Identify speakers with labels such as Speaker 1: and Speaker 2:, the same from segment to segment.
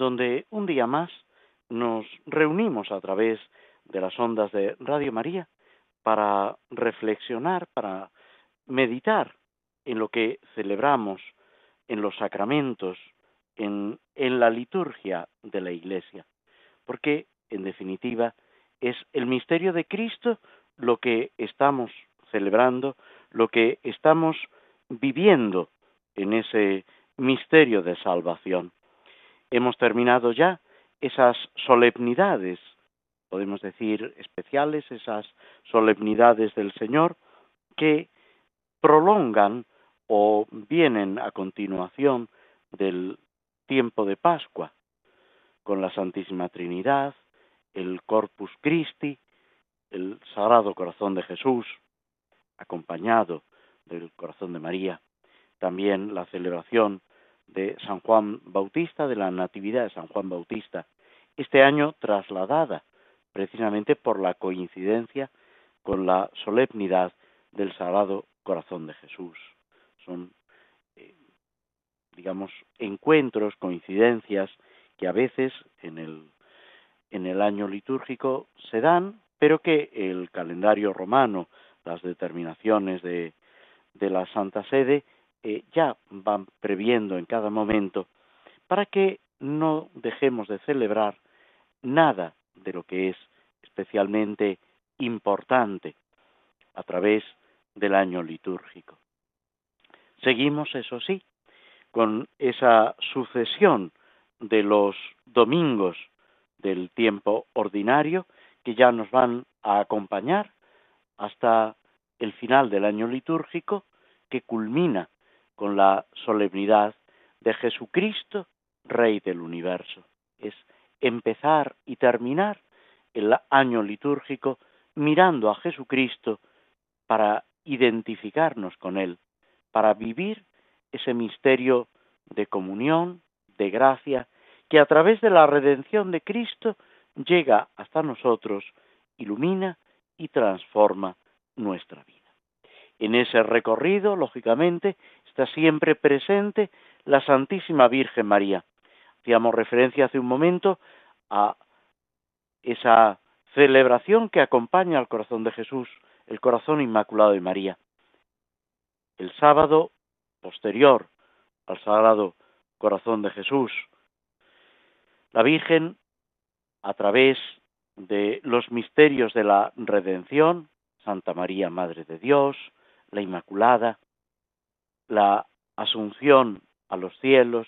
Speaker 1: donde un día más nos reunimos a través de las ondas de Radio María para reflexionar, para meditar en lo que celebramos, en los sacramentos, en, la liturgia de la Iglesia, porque en definitiva es el misterio de Cristo lo que estamos celebrando, lo que estamos viviendo en ese misterio de salvación. Hemos terminado ya esas solemnidades, podemos decir especiales, esas solemnidades del Señor que prolongan o vienen a continuación del tiempo de Pascua, con la Santísima Trinidad, el Corpus Christi, el Sagrado Corazón de Jesús, acompañado del Corazón de María, también la celebración de San Juan Bautista, de la Natividad de San Juan Bautista, este año trasladada precisamente por la coincidencia con la solemnidad del Sagrado Corazón de Jesús. Son, eh, digamos, encuentros, coincidencias que a veces en el, en el año litúrgico se dan, pero que el calendario romano, las determinaciones de, de la Santa Sede, eh, ya van previendo en cada momento para que no dejemos de celebrar nada de lo que es especialmente importante a través del año litúrgico. Seguimos, eso sí, con esa sucesión de los domingos del tiempo ordinario que ya nos van a acompañar hasta el final del año litúrgico que culmina con la solemnidad de Jesucristo, Rey del universo. Es empezar y terminar el año litúrgico mirando a Jesucristo para identificarnos con Él, para vivir ese misterio de comunión, de gracia, que a través de la redención de Cristo llega hasta nosotros, ilumina y transforma nuestra vida. En ese recorrido, lógicamente, está siempre presente la Santísima Virgen María. Hacíamos referencia hace un momento a esa celebración que acompaña al corazón de Jesús, el corazón inmaculado de María. El sábado posterior al Sagrado Corazón de Jesús, la Virgen, a través de los misterios de la redención, Santa María, Madre de Dios, la Inmaculada, la Asunción a los cielos,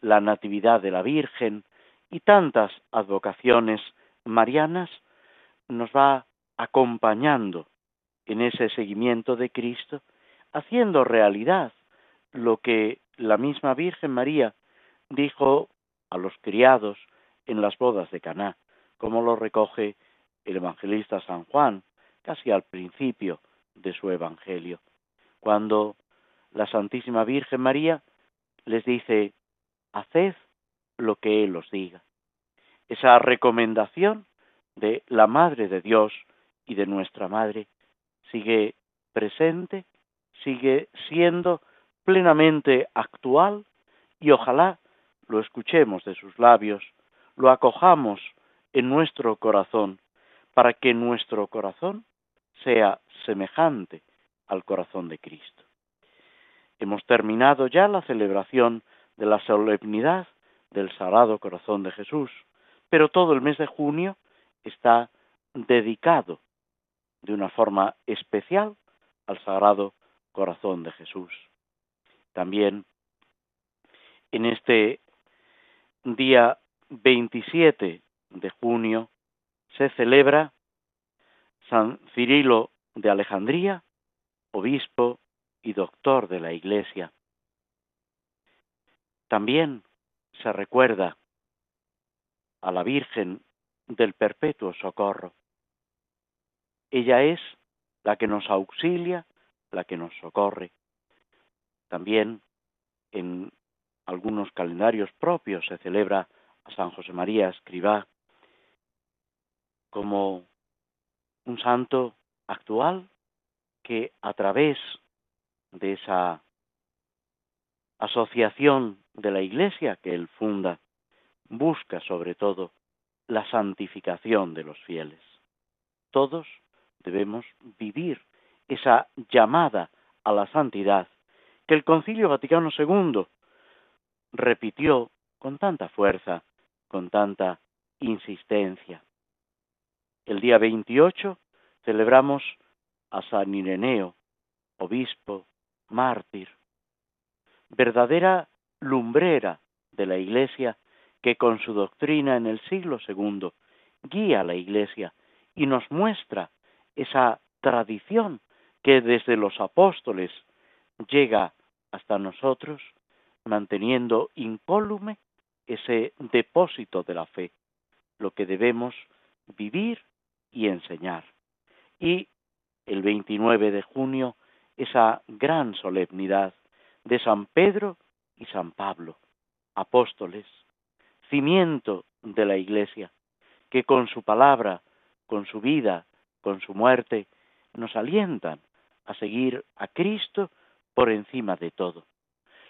Speaker 1: la Natividad de la Virgen y tantas advocaciones marianas, nos va acompañando en ese seguimiento de Cristo, haciendo realidad lo que la misma Virgen María dijo a los criados en las bodas de Caná, como lo recoge el evangelista San Juan, casi al principio de su evangelio, cuando la Santísima Virgen María les dice, haced lo que Él os diga. Esa recomendación de la Madre de Dios y de nuestra Madre sigue presente, sigue siendo plenamente actual y ojalá lo escuchemos de sus labios, lo acojamos en nuestro corazón, para que nuestro corazón sea semejante al corazón de Cristo. Hemos terminado ya la celebración de la solemnidad del Sagrado Corazón de Jesús, pero todo el mes de junio está dedicado de una forma especial al Sagrado Corazón de Jesús. También en este día 27 de junio se celebra San Cirilo de Alejandría, obispo y doctor de la Iglesia. También se recuerda a la Virgen del Perpetuo Socorro. Ella es la que nos auxilia, la que nos socorre. También en algunos calendarios propios se celebra a San José María Escribá como un santo actual que a través de esa asociación de la Iglesia que él funda, busca sobre todo la santificación de los fieles. Todos debemos vivir esa llamada a la santidad que el Concilio Vaticano II repitió con tanta fuerza, con tanta insistencia. El día 28 celebramos a San Ireneo, obispo, mártir, verdadera lumbrera de la Iglesia que con su doctrina en el siglo II guía a la Iglesia y nos muestra esa tradición que desde los apóstoles llega hasta nosotros, manteniendo incólume ese depósito de la fe, lo que debemos vivir y enseñar. Y el 29 de junio, esa gran solemnidad de San Pedro y San Pablo, apóstoles, cimiento de la Iglesia, que con su palabra, con su vida, con su muerte, nos alientan a seguir a Cristo por encima de todo.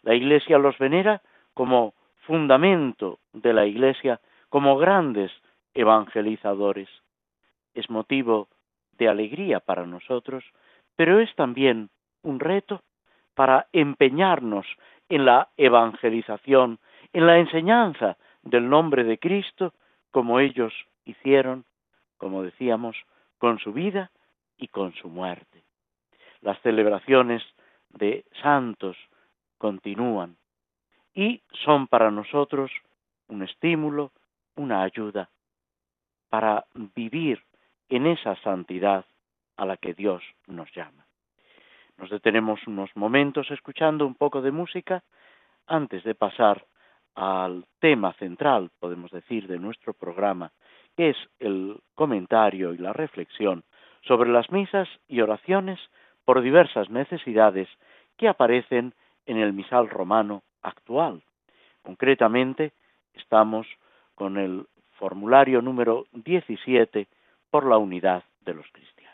Speaker 1: La Iglesia los venera como fundamento de la Iglesia, como grandes evangelizadores. Es motivo de alegría para nosotros, pero es también un reto para empeñarnos en la evangelización, en la enseñanza del nombre de Cristo, como ellos hicieron, como decíamos, con su vida y con su muerte. Las celebraciones de santos continúan y son para nosotros un estímulo, una ayuda para vivir en esa santidad a la que Dios nos llama. Nos detenemos unos momentos escuchando un poco de música antes de pasar al tema central, podemos decir, de nuestro programa, que es el comentario y la reflexión sobre las misas y oraciones por diversas necesidades que aparecen en el misal romano actual. Concretamente, estamos con el formulario número 17 por la unidad de los cristianos.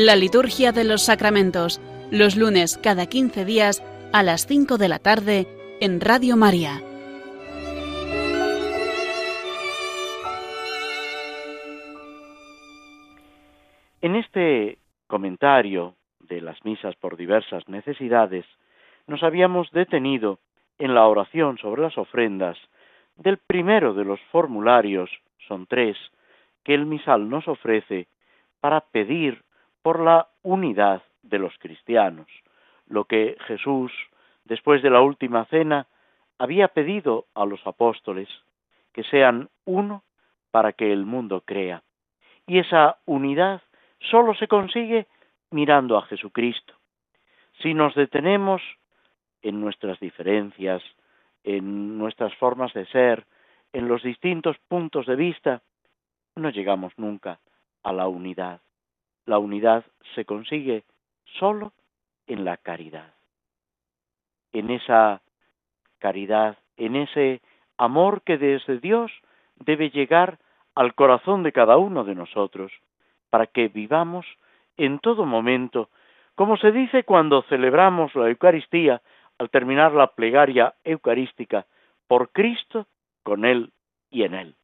Speaker 2: La liturgia de los sacramentos, los lunes cada 15 días a las 5 de la tarde en Radio María.
Speaker 1: En este comentario de las misas por diversas necesidades, nos habíamos detenido en la oración sobre las ofrendas del primero de los formularios, son tres, que el misal nos ofrece para pedir por la unidad de los cristianos, lo que Jesús, después de la última cena, había pedido a los apóstoles, que sean uno para que el mundo crea. Y esa unidad sólo se consigue mirando a Jesucristo. Si nos detenemos en nuestras diferencias, en nuestras formas de ser, en los distintos puntos de vista, no llegamos nunca a la unidad. La unidad se consigue solo en la caridad. En esa caridad, en ese amor que desde Dios debe llegar al corazón de cada uno de nosotros, para que vivamos en todo momento, como se dice cuando celebramos la Eucaristía al terminar la plegaria eucarística, por Cristo, con Él y en Él,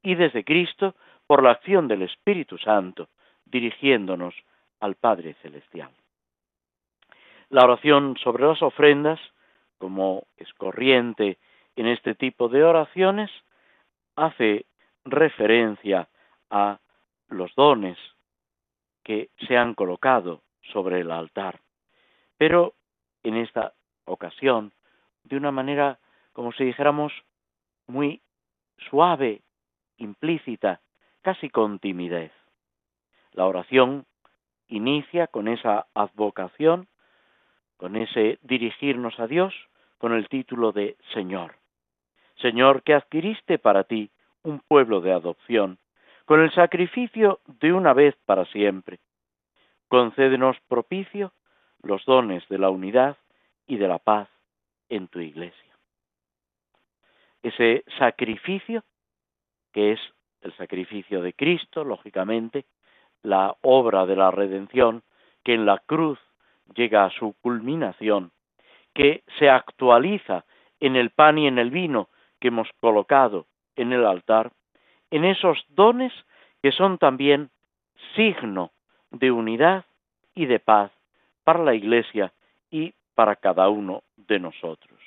Speaker 1: y desde Cristo, por la acción del Espíritu Santo, dirigiéndonos al Padre Celestial. La oración sobre las ofrendas, como es corriente en este tipo de oraciones, hace referencia a los dones que se han colocado sobre el altar. Pero en esta ocasión, de una manera, como si dijéramos, muy suave, implícita, casi con timidez. La oración inicia con esa advocación, con ese dirigirnos a Dios, con el título de Señor. Señor, que adquiriste para ti un pueblo de adopción, con el sacrificio de una vez para siempre. Concédenos propicio los dones de la unidad y de la paz en tu iglesia. Ese sacrificio, que es el sacrificio de Cristo, lógicamente, la obra de la redención, que en la cruz llega a su culminación, que se actualiza en el pan y en el vino que hemos colocado en el altar, en esos dones que son también signo de unidad y de paz para la Iglesia y para cada uno de nosotros.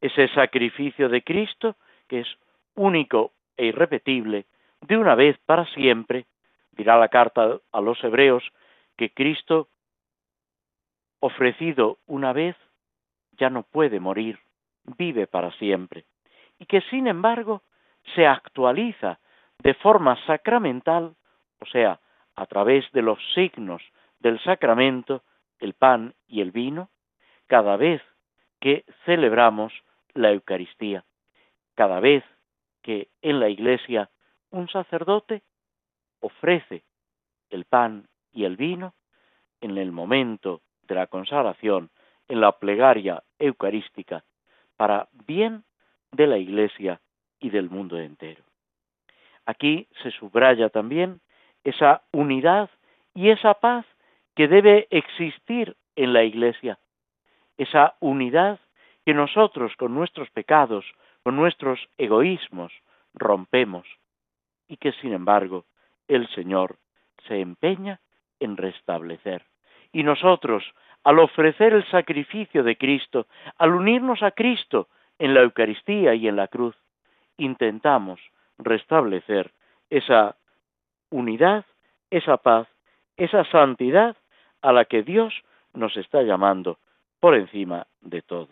Speaker 1: Ese sacrificio de Cristo, que es único e irrepetible, de una vez para siempre, dirá la carta a los hebreos que Cristo, ofrecido una vez, ya no puede morir, vive para siempre, y que sin embargo se actualiza de forma sacramental, o sea, a través de los signos del sacramento, el pan y el vino, cada vez que celebramos la Eucaristía, cada vez que en la iglesia un sacerdote ofrece el pan y el vino en el momento de la consagración, en la plegaria eucarística, para bien de la iglesia y del mundo entero. Aquí se subraya también esa unidad y esa paz que debe existir en la iglesia, esa unidad que nosotros con nuestros pecados, con nuestros egoísmos, rompemos y que sin embargo el Señor se empeña en restablecer. Y nosotros, al ofrecer el sacrificio de Cristo, al unirnos a Cristo en la Eucaristía y en la cruz, intentamos restablecer esa unidad, esa paz, esa santidad a la que Dios nos está llamando por encima de todo.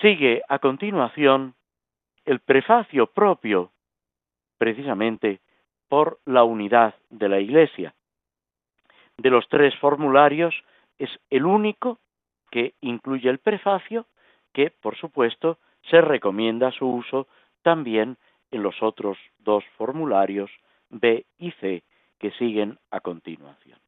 Speaker 1: Sigue a continuación el prefacio propio, precisamente por la unidad de la Iglesia. De los tres formularios es el único que incluye el prefacio, que por supuesto se recomienda su uso también en los otros dos formularios B y C que siguen a continuación.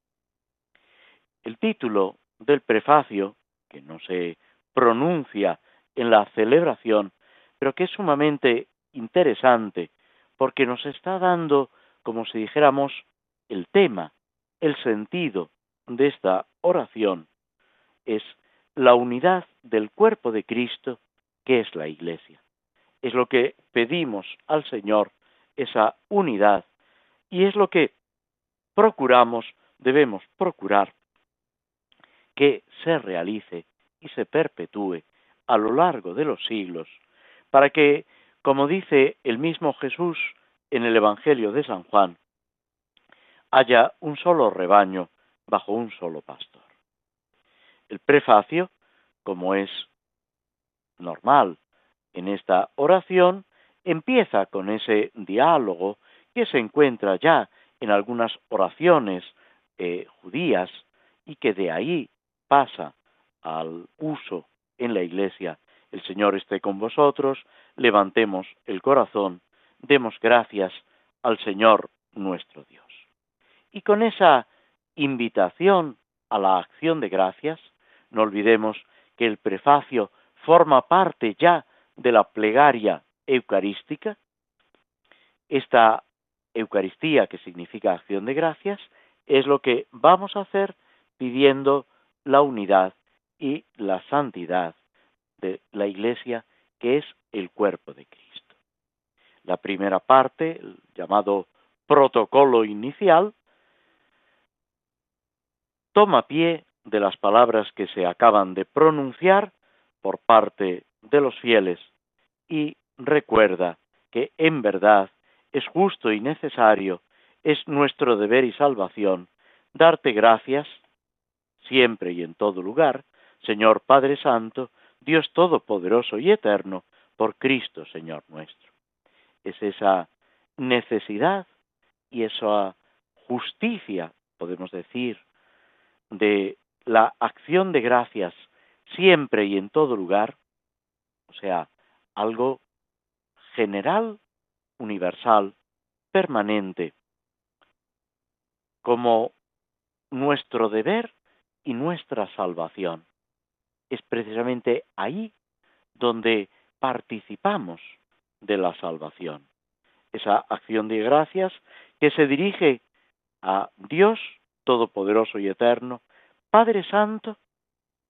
Speaker 1: El título del prefacio, que no se pronuncia en la celebración, pero que es sumamente interesante porque nos está dando, como si dijéramos, el tema, el sentido de esta oración, es la unidad del cuerpo de Cristo, que es la Iglesia. Es lo que pedimos al Señor, esa unidad, y es lo que procuramos, debemos procurar que se realice y se perpetúe a lo largo de los siglos, para que, como dice el mismo Jesús en el Evangelio de San Juan, haya un solo rebaño bajo un solo pastor. El prefacio, como es normal en esta oración, empieza con ese diálogo que se encuentra ya en algunas oraciones eh, judías y que de ahí pasa al uso en la iglesia. El Señor esté con vosotros, levantemos el corazón, demos gracias al Señor nuestro Dios. Y con esa invitación a la acción de gracias, no olvidemos que el prefacio forma parte ya de la plegaria eucarística. Esta Eucaristía, que significa acción de gracias, es lo que vamos a hacer pidiendo la unidad y la santidad de la Iglesia, que es el cuerpo de Cristo. La primera parte, el llamado protocolo inicial, toma pie de las palabras que se acaban de pronunciar por parte de los fieles y recuerda que en verdad es justo y necesario, es nuestro deber y salvación, darte gracias siempre y en todo lugar, Señor Padre Santo, Dios Todopoderoso y Eterno, por Cristo, Señor nuestro. Es esa necesidad y esa justicia, podemos decir, de la acción de gracias siempre y en todo lugar, o sea, algo general, universal, permanente, como nuestro deber y nuestra salvación. Es precisamente ahí donde participamos de la salvación. Esa acción de gracias que se dirige a Dios Todopoderoso y Eterno, Padre Santo,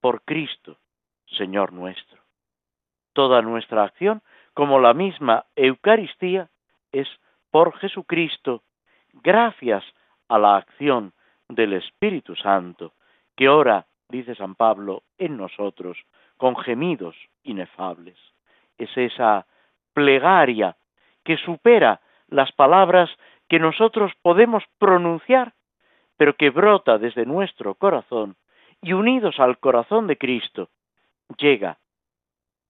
Speaker 1: por Cristo, Señor nuestro. Toda nuestra acción, como la misma Eucaristía, es por Jesucristo, gracias a la acción del Espíritu Santo, que ora, dice San Pablo, en nosotros, con gemidos inefables. Es esa plegaria que supera las palabras que nosotros podemos pronunciar, pero que brota desde nuestro corazón y unidos al corazón de Cristo, llega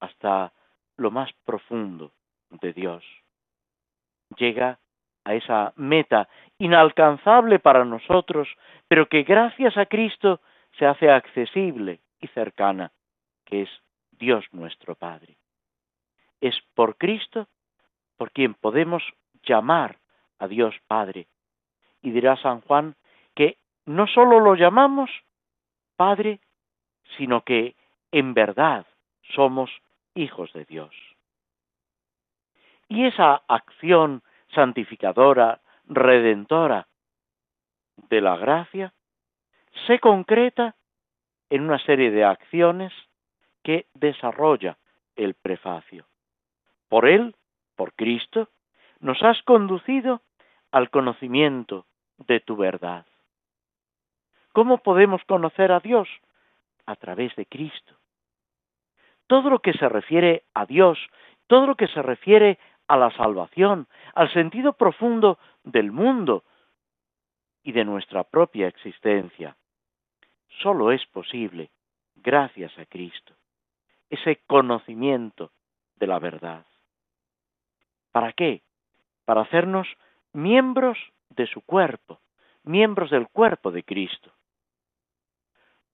Speaker 1: hasta lo más profundo de Dios. Llega a esa meta inalcanzable para nosotros, pero que gracias a Cristo se hace accesible y cercana, que es Dios nuestro Padre. Es por Cristo por quien podemos llamar a Dios Padre. Y dirá San Juan que no sólo lo llamamos Padre, sino que en verdad somos hijos de Dios. Y esa acción santificadora, redentora de la gracia, se concreta en una serie de acciones que desarrolla el prefacio. Por él, por Cristo, nos has conducido al conocimiento de tu verdad. ¿Cómo podemos conocer a Dios? A través de Cristo. Todo lo que se refiere a Dios, todo lo que se refiere a la salvación, al sentido profundo del mundo y de nuestra propia existencia, solo es posible gracias a Cristo, ese conocimiento de la verdad. ¿Para qué? Para hacernos miembros de su cuerpo, miembros del cuerpo de Cristo.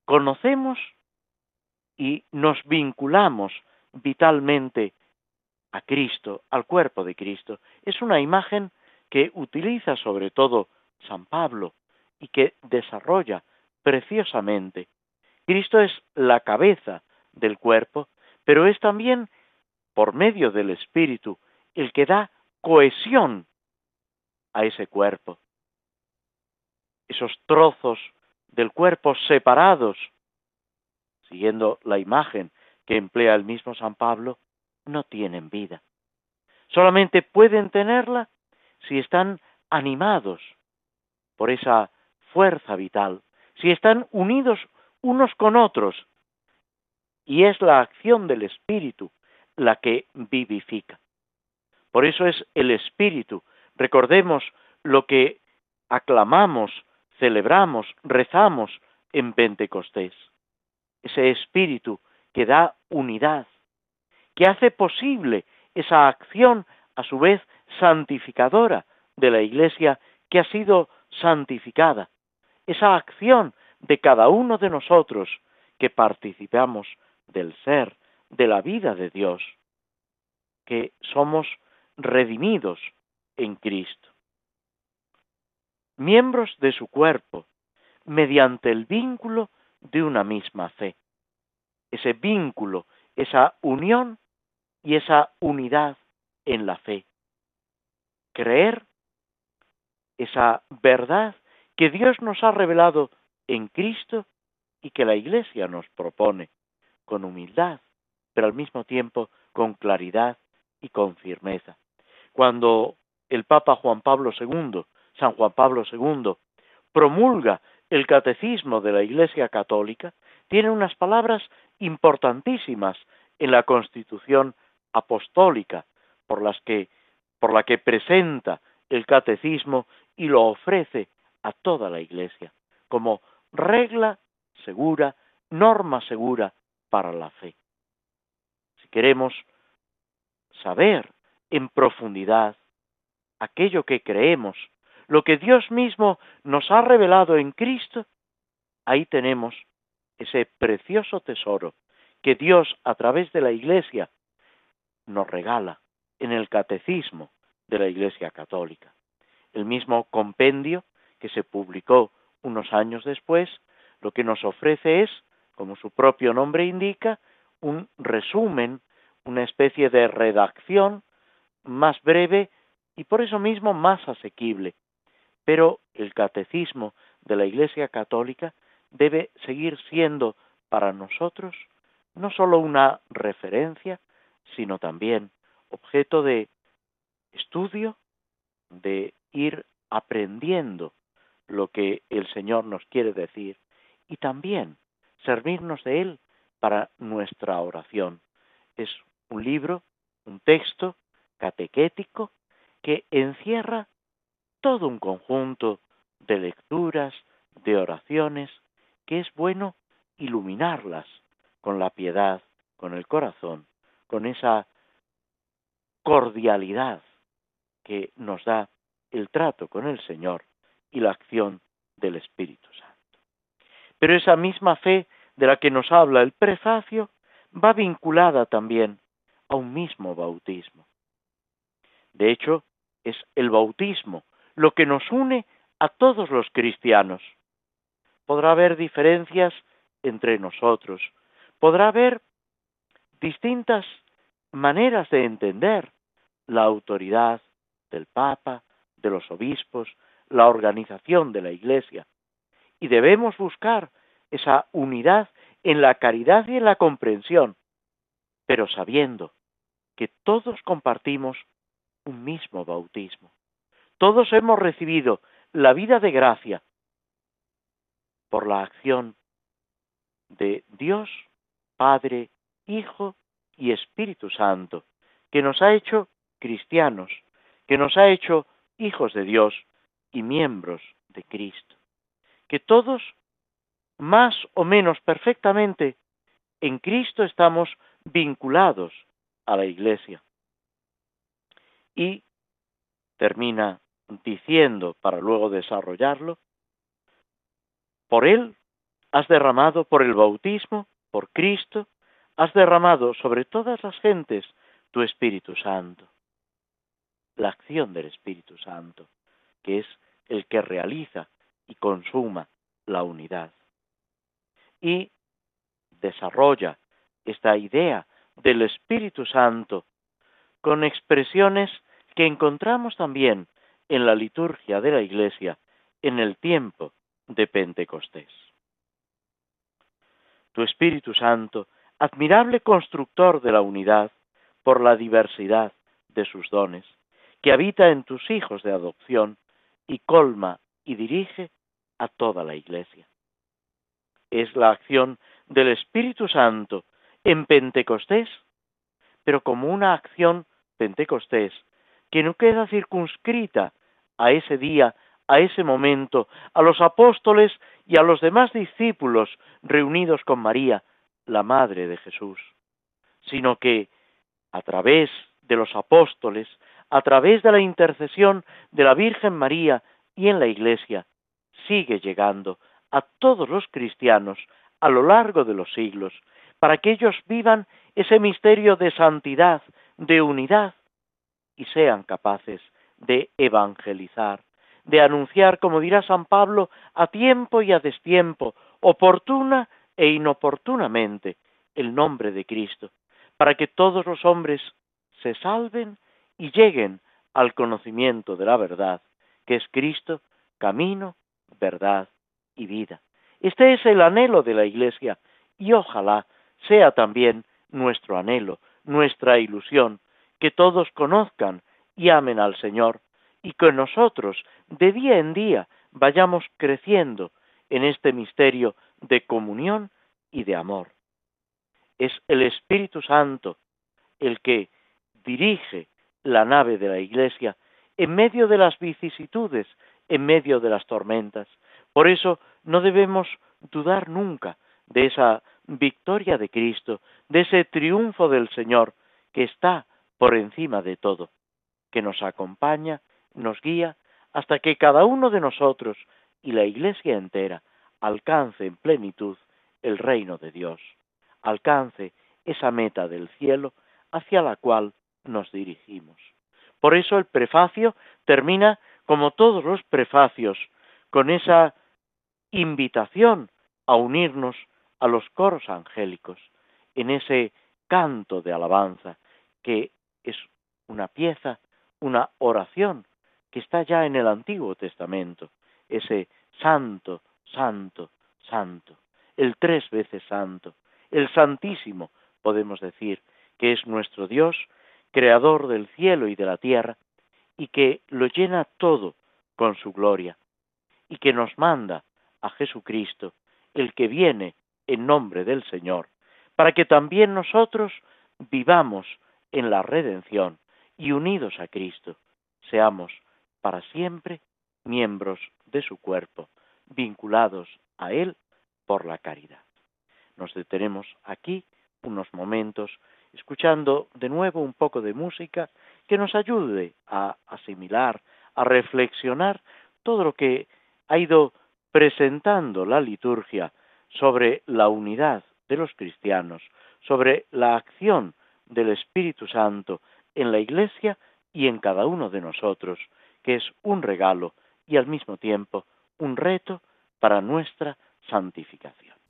Speaker 1: Conocemos y nos vinculamos vitalmente a Cristo, al cuerpo de Cristo. Es una imagen que utiliza sobre todo San Pablo y que desarrolla preciosamente. Cristo es la cabeza del cuerpo, pero es también, por medio del Espíritu, el que da cohesión a ese cuerpo. Esos trozos del cuerpo separados, siguiendo la imagen que emplea el mismo San Pablo, no tienen vida. Solamente pueden tenerla si están animados por esa fuerza vital, si están unidos unos con otros. Y es la acción del Espíritu la que vivifica. Por eso es el Espíritu. Recordemos lo que aclamamos, celebramos, rezamos en Pentecostés. Ese Espíritu que da unidad, que hace posible esa acción, a su vez, santificadora de la Iglesia que ha sido santificada, esa acción de cada uno de nosotros que participamos del ser, de la vida de Dios, que somos redimidos en Cristo. Miembros de su cuerpo, mediante el vínculo de una misma fe. Ese vínculo, esa unión y esa unidad en la fe. Creer esa verdad que Dios nos ha revelado en Cristo y que la Iglesia nos propone con humildad, pero al mismo tiempo con claridad y con firmeza. Cuando el Papa Juan Pablo II San Juan Pablo II, promulga el catecismo de la Iglesia Católica, tiene unas palabras importantísimas en la Constitución apostólica por las que por la que presenta el catecismo y lo ofrece a toda la Iglesia como regla segura, norma segura para la fe. Si queremos saber en profundidad aquello que creemos, lo que Dios mismo nos ha revelado en Cristo, ahí tenemos ese precioso tesoro que Dios a través de la Iglesia nos regala en el catecismo de la Iglesia Católica. El mismo compendio que se publicó unos años después, lo que nos ofrece es, como su propio nombre indica, un resumen, una especie de redacción más breve y por eso mismo más asequible. Pero el catecismo de la Iglesia Católica debe seguir siendo para nosotros no sólo una referencia, sino también objeto de estudio, de ir aprendiendo lo que el Señor nos quiere decir y también servirnos de Él para nuestra oración. Es un libro, un texto catequético que encierra todo un conjunto de lecturas, de oraciones, que es bueno iluminarlas con la piedad, con el corazón, con esa cordialidad que nos da el trato con el Señor y la acción del Espíritu Santo. Pero esa misma fe de la que nos habla el prefacio va vinculada también a un mismo bautismo. De hecho, es el bautismo lo que nos une a todos los cristianos. Podrá haber diferencias entre nosotros, podrá haber distintas maneras de entender la autoridad del Papa, de los obispos, la organización de la Iglesia. Y debemos buscar esa unidad en la caridad y en la comprensión, pero sabiendo que todos compartimos un mismo bautismo. Todos hemos recibido la vida de gracia por la acción de Dios, Padre, Hijo y Espíritu Santo, que nos ha hecho cristianos, que nos ha hecho hijos de Dios y miembros de Cristo. Que todos, más o menos perfectamente, en Cristo estamos vinculados a la Iglesia. Y termina diciendo, para luego desarrollarlo, por Él has derramado por el bautismo, por Cristo, has derramado sobre todas las gentes tu Espíritu Santo. La acción del Espíritu Santo, que es el que realiza y consuma la unidad. Y desarrolla esta idea del Espíritu Santo con expresiones que encontramos también en la liturgia de la Iglesia en el tiempo de Pentecostés. Tu Espíritu Santo, admirable constructor de la unidad por la diversidad de sus dones, que habita en tus hijos de adopción y colma y dirige a toda la Iglesia. Es la acción del Espíritu Santo en Pentecostés, pero como una acción Pentecostés que no queda circunscrita a ese día, a ese momento, a los apóstoles y a los demás discípulos reunidos con María, la Madre de Jesús, sino que a través de los apóstoles, a través de la intercesión de la Virgen María y en la Iglesia, sigue llegando a todos los cristianos a lo largo de los siglos, para que ellos vivan ese misterio de santidad, de unidad, y sean capaces de evangelizar, de anunciar, como dirá San Pablo, a tiempo y a destiempo, oportuna e inoportunamente, el nombre de Cristo, para que todos los hombres se salven y lleguen al conocimiento de la verdad, que es Cristo, camino, verdad y vida. Este es el anhelo de la Iglesia y ojalá sea también nuestro anhelo, nuestra ilusión, que todos conozcan y amen al Señor y que nosotros de día en día vayamos creciendo en este misterio de comunión y de amor. Es el Espíritu Santo el que dirige la nave de la Iglesia en medio de las vicisitudes, en medio de las tormentas. Por eso no debemos dudar nunca de esa victoria de Cristo, de ese triunfo del Señor que está por encima de todo, que nos acompaña, nos guía, hasta que cada uno de nosotros y la Iglesia entera alcance en plenitud el reino de Dios, alcance esa meta del cielo hacia la cual nos dirigimos. Por eso el prefacio termina, como todos los prefacios, con esa invitación a unirnos a los coros angélicos, en ese canto de alabanza, que es una pieza, una oración que está ya en el Antiguo Testamento, ese santo, santo, santo, el tres veces santo, el santísimo, podemos decir, que es nuestro Dios, creador del cielo y de la tierra, y que lo llena todo con su gloria, y que nos manda a Jesucristo, el que viene en nombre del Señor, para que también nosotros vivamos en la redención y unidos a Cristo, seamos para siempre miembros de su cuerpo, vinculados a Él por la caridad. Nos detenemos aquí unos momentos escuchando de nuevo un poco de música que nos ayude a asimilar, a reflexionar todo lo que ha ido presentando la liturgia sobre la unidad de los cristianos, sobre la acción del Espíritu Santo en la Iglesia y en cada uno de nosotros, que es un regalo y al mismo tiempo un reto para nuestra santificación.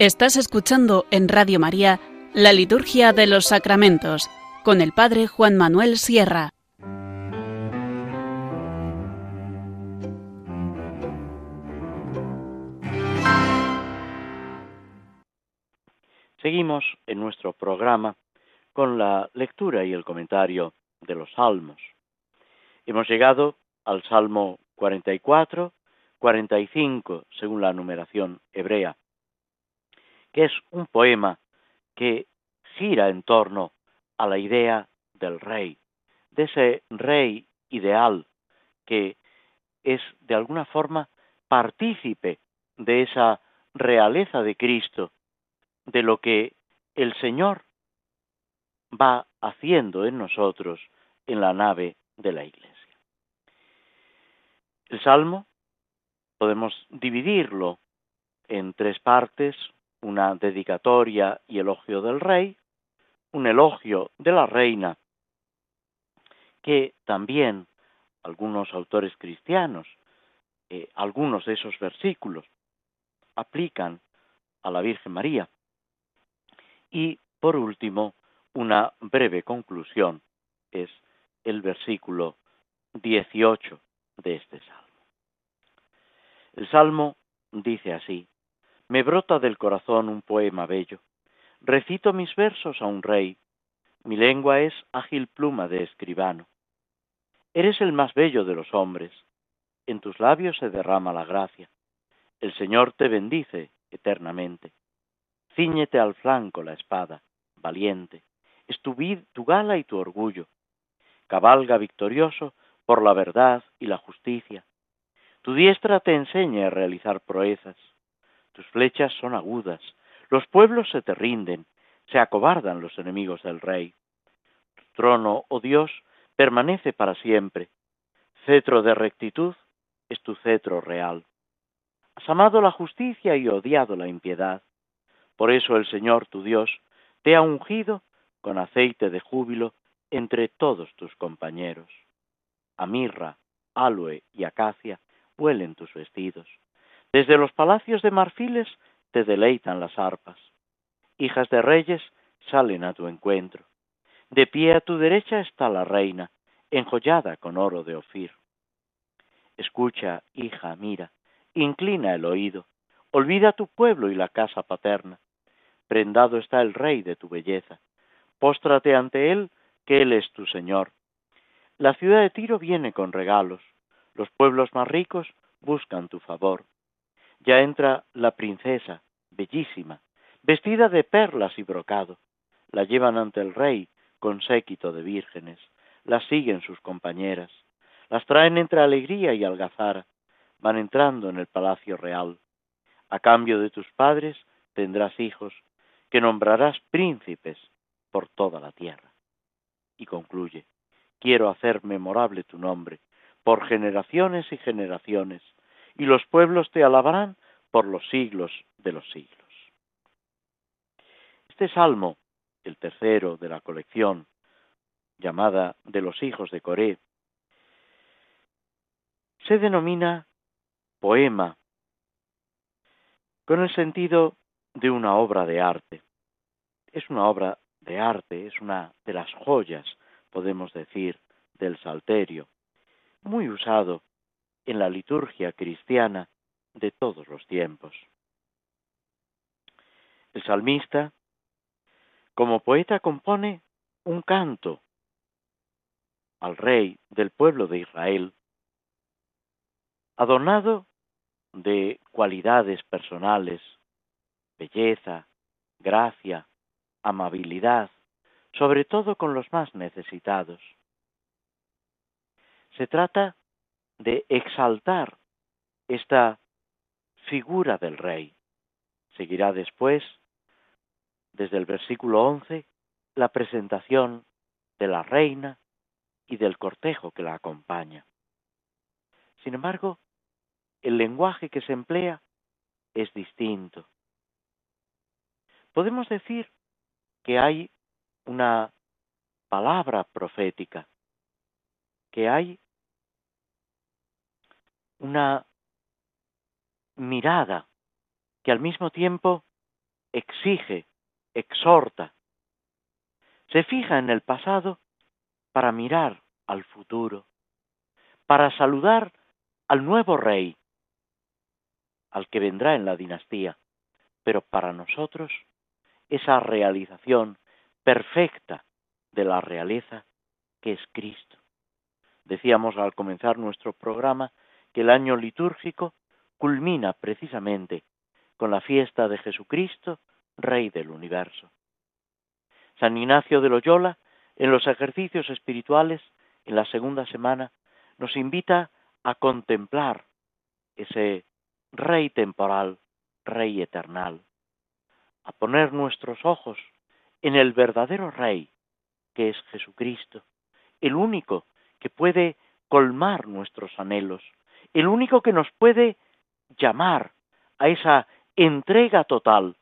Speaker 2: Estás escuchando en Radio María la Liturgia de los Sacramentos con el Padre Juan Manuel Sierra.
Speaker 1: Seguimos en nuestro programa con la lectura y el comentario de los salmos. Hemos llegado al Salmo 44, 45, según la numeración hebrea que es un poema que gira en torno a la idea del rey, de ese rey ideal que es de alguna forma partícipe de esa realeza de Cristo, de lo que el Señor va haciendo en nosotros en la nave de la Iglesia. El Salmo podemos dividirlo en tres partes, una dedicatoria y elogio del rey, un elogio de la reina, que también algunos autores cristianos, eh, algunos de esos versículos, aplican a la Virgen María. Y, por último, una breve conclusión es el versículo 18 de este salmo. El salmo dice así, me brota del corazón un poema bello. Recito mis versos a un rey. Mi lengua es ágil pluma de escribano. Eres el más bello de los hombres. En tus labios se derrama la gracia. El Señor te bendice eternamente. Cíñete al flanco la espada, valiente. Es tu, tu gala y tu orgullo. Cabalga victorioso por la verdad y la justicia. Tu diestra te enseña a realizar proezas tus flechas son agudas, los pueblos se te rinden, se acobardan los enemigos del rey. Tu trono, oh Dios, permanece para siempre. Cetro de rectitud es tu cetro real. Has amado la justicia y odiado la impiedad. Por eso el Señor tu Dios te ha ungido con aceite de júbilo entre todos tus compañeros. A mirra, aloe y acacia huelen tus vestidos. Desde los palacios de marfiles te deleitan las arpas. Hijas de reyes salen a tu encuentro. De pie a tu derecha está la reina, enjollada con oro de Ofir. Escucha, hija, mira, inclina el oído, olvida tu pueblo y la casa paterna. Prendado está el rey de tu belleza. Póstrate ante él, que él es tu señor. La ciudad de Tiro viene con regalos. Los pueblos más ricos buscan tu favor ya entra la princesa, bellísima, vestida de perlas y brocado. La llevan ante el rey con séquito de vírgenes, la siguen sus compañeras, las traen entre alegría y algazara, van entrando en el palacio real. A cambio de tus padres tendrás hijos, que nombrarás príncipes por toda la tierra. Y concluye, quiero hacer memorable tu nombre, por generaciones y generaciones, y los pueblos te alabarán por los siglos de los siglos. Este salmo, el tercero de la colección llamada de los hijos de Coré, se denomina poema con el sentido de una obra de arte. Es una obra de arte, es una de las joyas, podemos decir, del salterio, muy usado en la liturgia cristiana de todos los tiempos. El salmista, como poeta, compone un canto al rey del pueblo de Israel, adornado de cualidades personales, belleza, gracia, amabilidad, sobre todo con los más necesitados. Se trata de exaltar esta figura del rey. Seguirá después, desde el versículo 11, la presentación de la reina y del cortejo que la acompaña. Sin embargo, el lenguaje que se emplea es distinto. Podemos decir que hay una palabra profética, que hay una mirada que al mismo tiempo exige, exhorta, se fija en el pasado para mirar al futuro, para saludar al nuevo rey, al que vendrá en la dinastía, pero para nosotros esa realización perfecta de la realeza que es Cristo. Decíamos al comenzar nuestro programa que el año litúrgico culmina precisamente con la fiesta de Jesucristo, Rey del universo. San Ignacio de Loyola, en los ejercicios espirituales, en la segunda semana, nos invita a contemplar ese Rey temporal, Rey eternal, a poner nuestros ojos en el verdadero Rey, que es Jesucristo, el único que puede colmar nuestros anhelos, el único que nos puede llamar a esa entrega total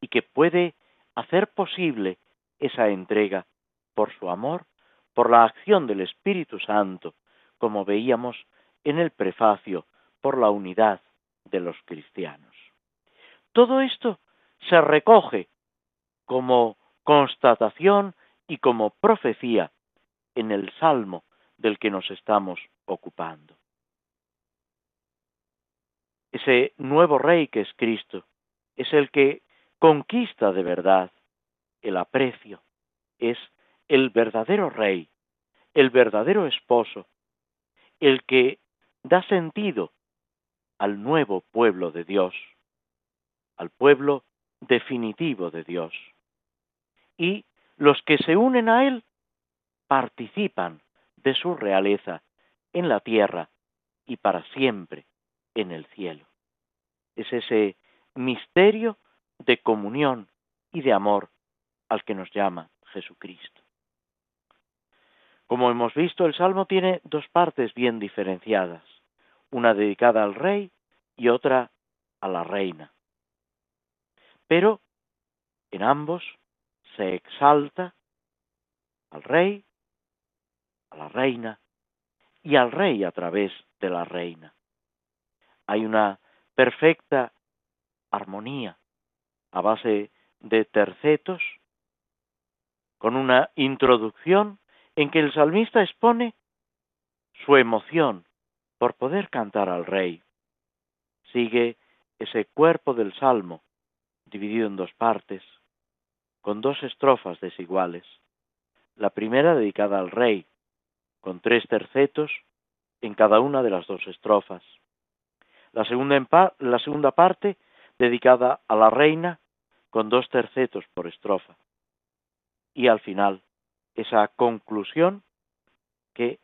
Speaker 1: y que puede hacer posible esa entrega por su amor, por la acción del Espíritu Santo, como veíamos en el prefacio, por la unidad de los cristianos. Todo esto se recoge como constatación y como profecía en el salmo del que nos estamos ocupando. Ese nuevo rey que es Cristo es el que conquista de verdad el aprecio, es el verdadero rey, el verdadero esposo, el que da sentido al nuevo pueblo de Dios, al pueblo definitivo de Dios. Y los que se unen a Él participan de su realeza en la tierra y para siempre en el cielo. Es ese misterio de comunión y de amor al que nos llama Jesucristo. Como hemos visto, el Salmo tiene dos partes bien diferenciadas, una dedicada al rey y otra a la reina. Pero en ambos se exalta al rey, a la reina y al rey a través de la reina. Hay una perfecta armonía a base de tercetos, con una introducción en que el salmista expone su emoción por poder cantar al rey. Sigue ese cuerpo del salmo, dividido en dos partes, con dos estrofas desiguales. La primera dedicada al rey, con tres tercetos en cada una de las dos estrofas. La segunda, la segunda parte dedicada a la reina, con dos tercetos por estrofa. Y al final, esa conclusión que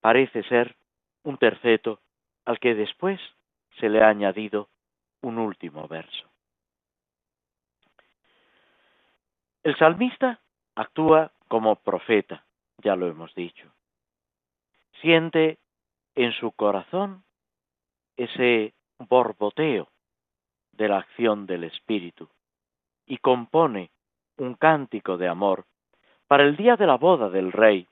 Speaker 1: parece ser un terceto al que después se le ha añadido un último verso. El salmista actúa como profeta, ya lo hemos dicho. Siente en su corazón ese borboteo de la acción del Espíritu y compone un cántico de amor para el día de la boda del Rey.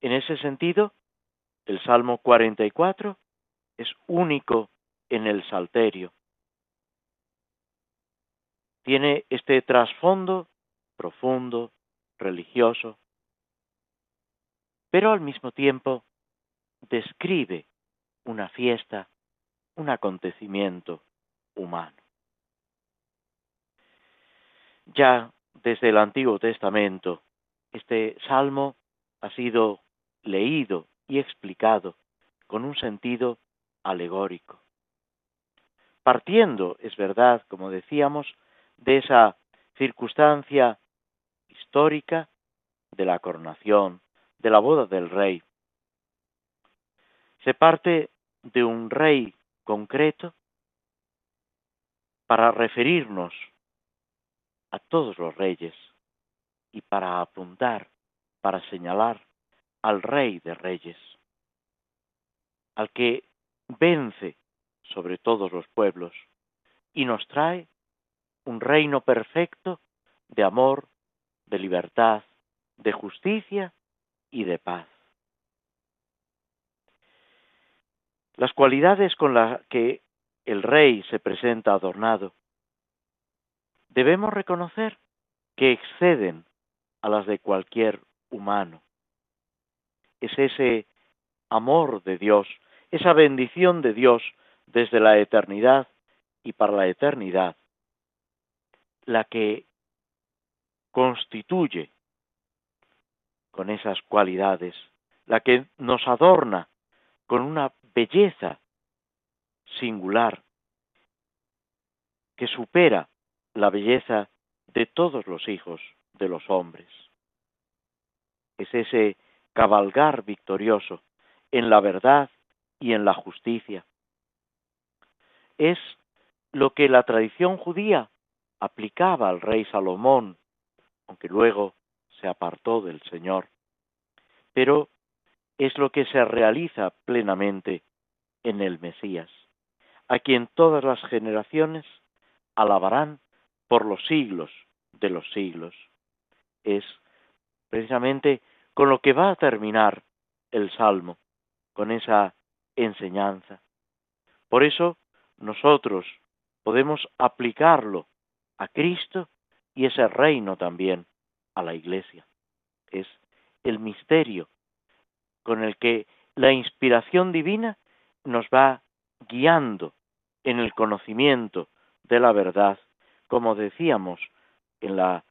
Speaker 1: En ese sentido, el Salmo 44 es único en el Salterio. Tiene este trasfondo profundo, religioso, pero al mismo tiempo describe una fiesta, un acontecimiento humano. Ya desde el Antiguo Testamento, este salmo ha sido leído y explicado con un sentido alegórico. Partiendo, es verdad, como decíamos, de esa circunstancia histórica de la coronación, de la boda del rey. Se parte de un rey concreto para referirnos a todos los reyes y para apuntar, para señalar al rey de reyes, al que vence sobre todos los pueblos y nos trae un reino perfecto de amor, de libertad, de justicia y de paz. Las cualidades con las que el rey se presenta adornado debemos reconocer que exceden a las de cualquier humano. Es ese amor de Dios, esa bendición de Dios desde la eternidad y para la eternidad, la que constituye con esas cualidades, la que nos adorna con una belleza singular que supera la belleza de todos los hijos de los hombres. Es ese cabalgar victorioso en la verdad y en la justicia. Es lo que la tradición judía aplicaba al rey Salomón, aunque luego se apartó del Señor. Pero
Speaker 3: es lo que se realiza plenamente en el Mesías, a quien todas las generaciones alabarán por los siglos de los siglos. Es precisamente con lo que va a terminar el Salmo, con esa enseñanza. Por eso nosotros podemos aplicarlo a Cristo y ese reino también a la Iglesia. Es el misterio con el que la inspiración divina nos va guiando en el conocimiento de la verdad, como decíamos en la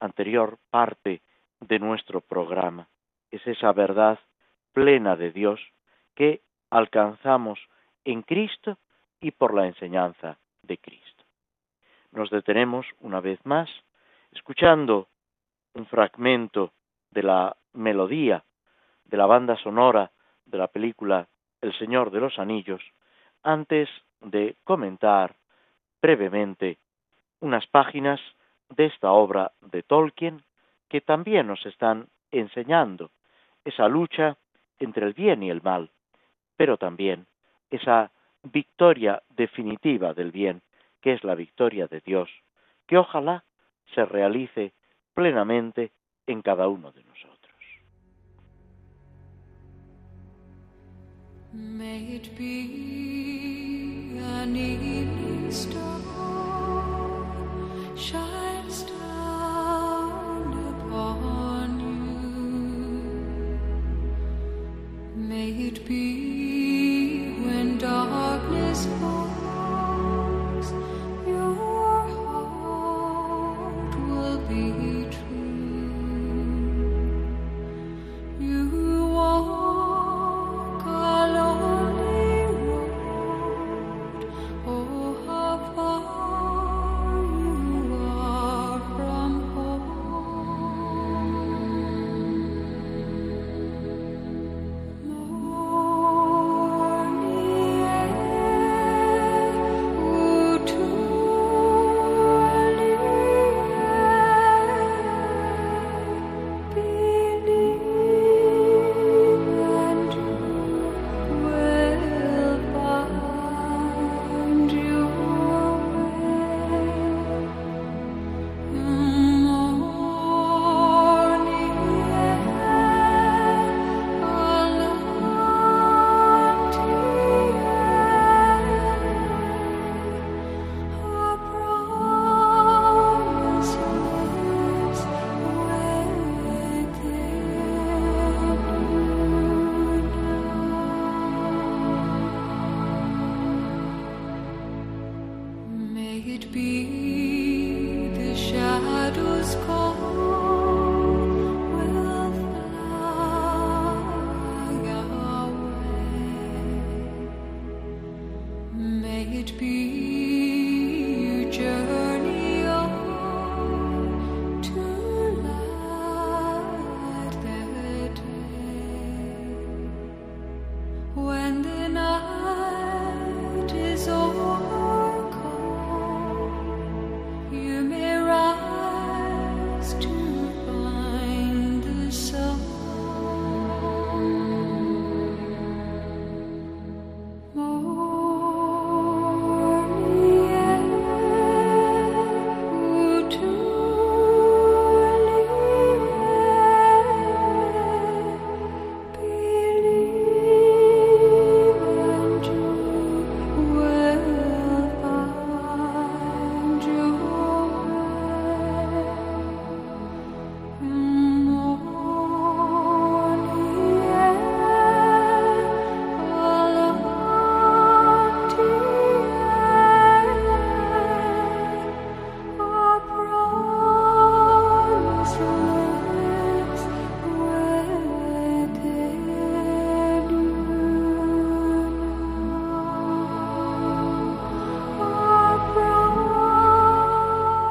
Speaker 3: anterior parte de nuestro programa. Es esa verdad plena de Dios que alcanzamos en Cristo y por la enseñanza de Cristo. Nos detenemos una vez más escuchando un fragmento de la melodía de la banda sonora de la película El Señor de los Anillos antes de comentar brevemente unas páginas de esta obra de Tolkien que también nos están enseñando esa lucha entre el bien y el mal, pero también esa victoria definitiva del bien, que es la victoria de Dios, que ojalá se realice plenamente en cada uno de nosotros. May it be an evening star shines down upon you. May it be when darkness falls,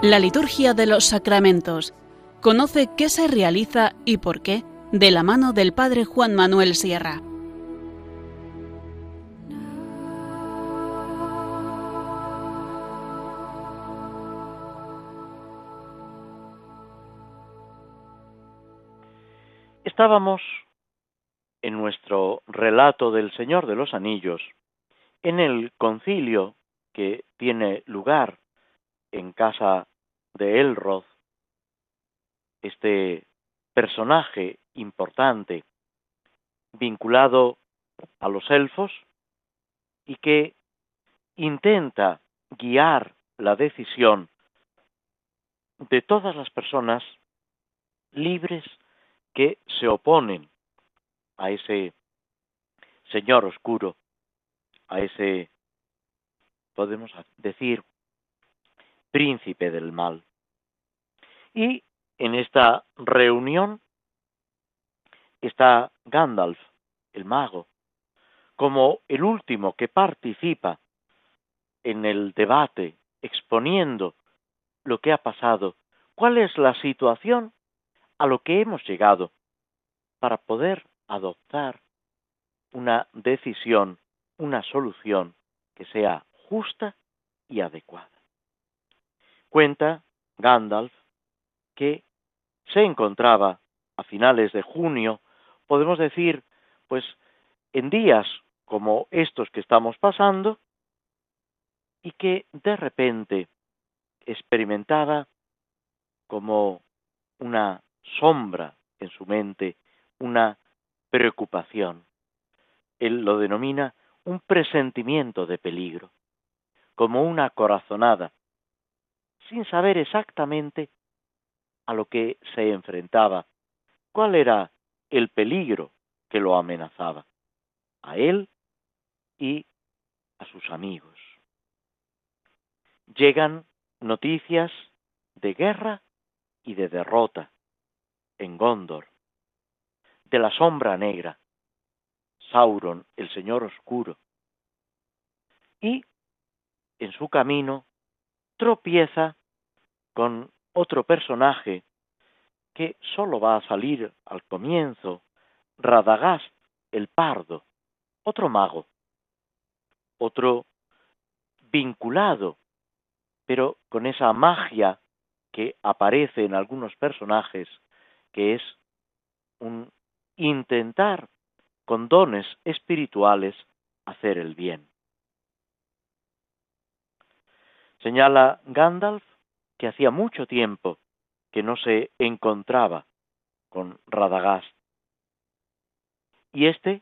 Speaker 2: La liturgia de los sacramentos. Conoce qué se realiza y por qué de la mano del Padre Juan Manuel Sierra.
Speaker 3: Estábamos
Speaker 1: en nuestro relato del Señor de los Anillos, en el concilio que tiene lugar en casa de Elroth, este personaje importante vinculado a los elfos y que intenta guiar la decisión de todas las personas libres que se oponen a ese señor oscuro, a ese, podemos decir, príncipe del mal. Y en esta reunión está Gandalf, el mago, como el último que participa en el debate, exponiendo lo que ha pasado, cuál es la situación a lo que hemos llegado, para poder adoptar una decisión, una solución que sea justa y adecuada. Cuenta Gandalf que se encontraba a finales de junio, podemos decir, pues en días como estos que estamos pasando, y que de repente experimentaba como una sombra en su mente, una preocupación. Él lo denomina un presentimiento de peligro, como una corazonada, sin saber exactamente a lo que se enfrentaba, cuál era el peligro que lo amenazaba, a él y a sus amigos. Llegan noticias de guerra y de derrota en Gondor, de la sombra negra, Sauron, el Señor Oscuro, y en su camino tropieza con otro personaje que solo va a salir al comienzo, Radagast, el pardo, otro mago, otro vinculado, pero con esa magia que aparece en algunos personajes, que es un intentar con dones espirituales hacer el bien. Señala Gandalf que hacía mucho tiempo que no se encontraba con Radagast. Y éste,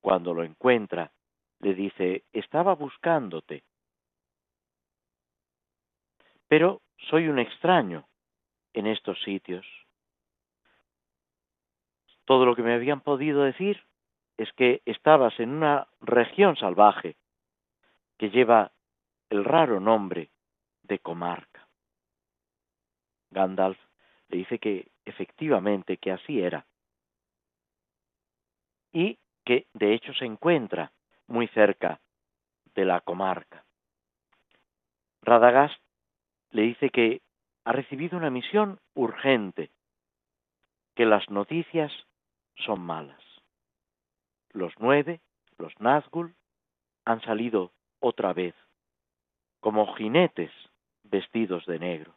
Speaker 1: cuando lo encuentra, le dice, estaba buscándote. Pero soy un extraño en estos sitios. Todo lo que me habían podido decir es que estabas en una región salvaje que lleva el raro nombre de comarca. Gandalf le dice que efectivamente que así era y que de hecho se encuentra muy cerca de la comarca. Radagast le dice que ha recibido una misión urgente, que las noticias son malas. Los nueve, los Nazgûl, han salido otra vez, como jinetes vestidos de negro.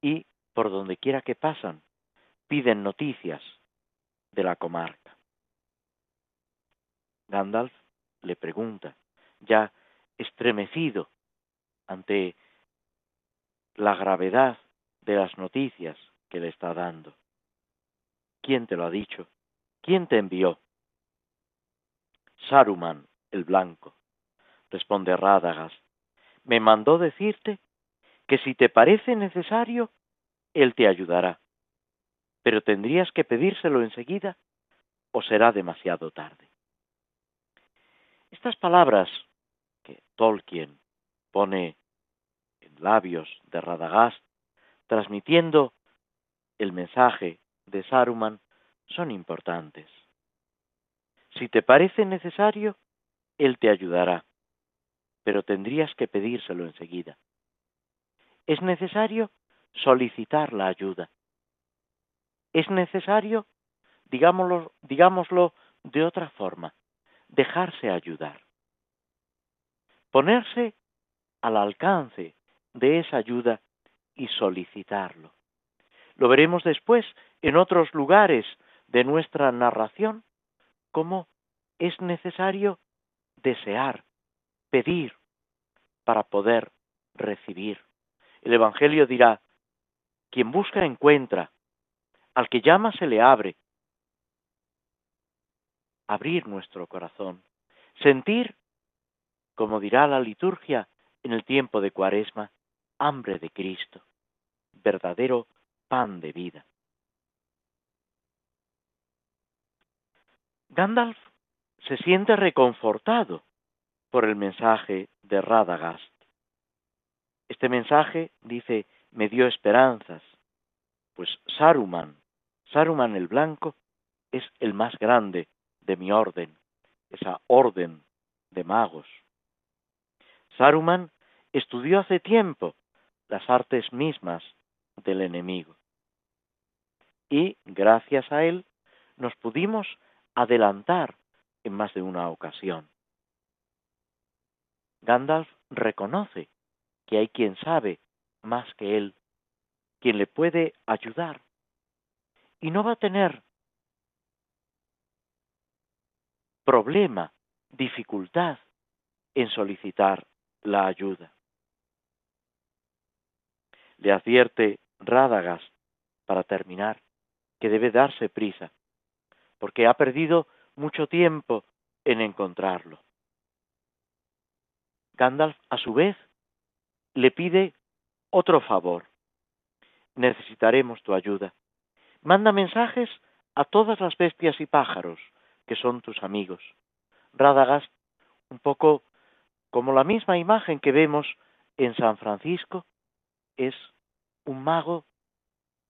Speaker 1: Y por donde quiera que pasan, piden noticias de la comarca. Gandalf le pregunta, ya estremecido ante la gravedad de las noticias que le está dando. ¿Quién te lo ha dicho? ¿Quién te envió? Saruman, el blanco, responde Rádagas, me mandó decirte que si te parece necesario, él te ayudará, pero tendrías que pedírselo enseguida o será demasiado tarde. Estas palabras que Tolkien pone en labios de Radagast, transmitiendo el mensaje de Saruman son importantes. Si te parece necesario, Él te ayudará, pero tendrías que pedírselo enseguida. Es necesario solicitar la ayuda. Es necesario, digámoslo, digámoslo de otra forma, dejarse ayudar. Ponerse al alcance de esa ayuda y solicitarlo. Lo veremos después en otros lugares de nuestra narración cómo es necesario desear, pedir, para poder recibir. El Evangelio dirá, quien busca encuentra, al que llama se le abre. Abrir nuestro corazón, sentir, como dirá la liturgia en el tiempo de Cuaresma, hambre de Cristo, verdadero pan de vida. Gandalf se siente reconfortado por el mensaje de Radagast. Este mensaje, dice, me dio esperanzas, pues Saruman, Saruman el Blanco, es el más grande de mi orden, esa orden de magos. Saruman estudió hace tiempo las artes mismas del enemigo. Y gracias a él nos pudimos adelantar en más de una ocasión. Gandalf reconoce que hay quien sabe más que él, quien le puede ayudar, y no va a tener problema, dificultad en solicitar la ayuda. Le advierte Rádagas, para terminar, que debe darse prisa, porque ha perdido mucho tiempo en encontrarlo. Gandalf, a su vez, le pide otro favor. Necesitaremos tu ayuda. Manda mensajes a todas las bestias y pájaros que son tus amigos. Radagast, un poco como la misma imagen que vemos en San Francisco, es un mago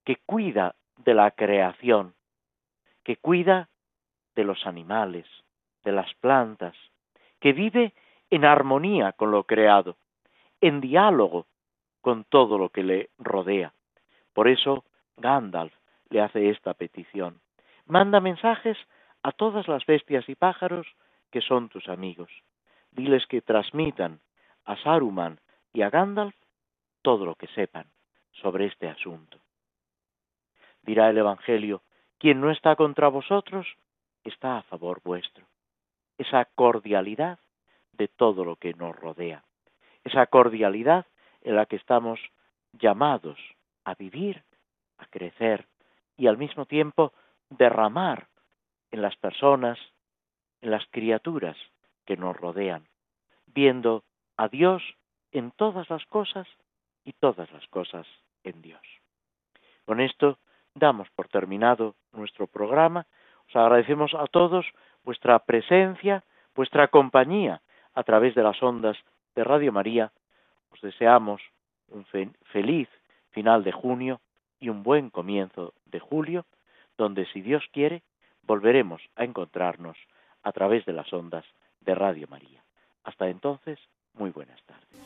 Speaker 1: que cuida de la creación, que cuida de los animales, de las plantas, que vive en armonía con lo creado, en diálogo con todo lo que le rodea. Por eso Gandalf le hace esta petición. Manda mensajes a todas las bestias y pájaros que son tus amigos. Diles que transmitan a Saruman y a Gandalf todo lo que sepan sobre este asunto. Dirá el Evangelio, quien no está contra vosotros, está a favor vuestro. Esa cordialidad de todo lo que nos rodea. Esa cordialidad en la que estamos llamados a vivir, a crecer y al mismo tiempo derramar en las personas, en las criaturas que nos rodean, viendo a Dios en todas las cosas y todas las cosas en Dios. Con esto damos por terminado nuestro programa. Os agradecemos a todos vuestra presencia, vuestra compañía a través de las ondas de Radio María. Os deseamos un feliz final de junio y un buen comienzo de julio, donde si Dios quiere volveremos a encontrarnos a través de las ondas de Radio María. Hasta entonces, muy buenas tardes.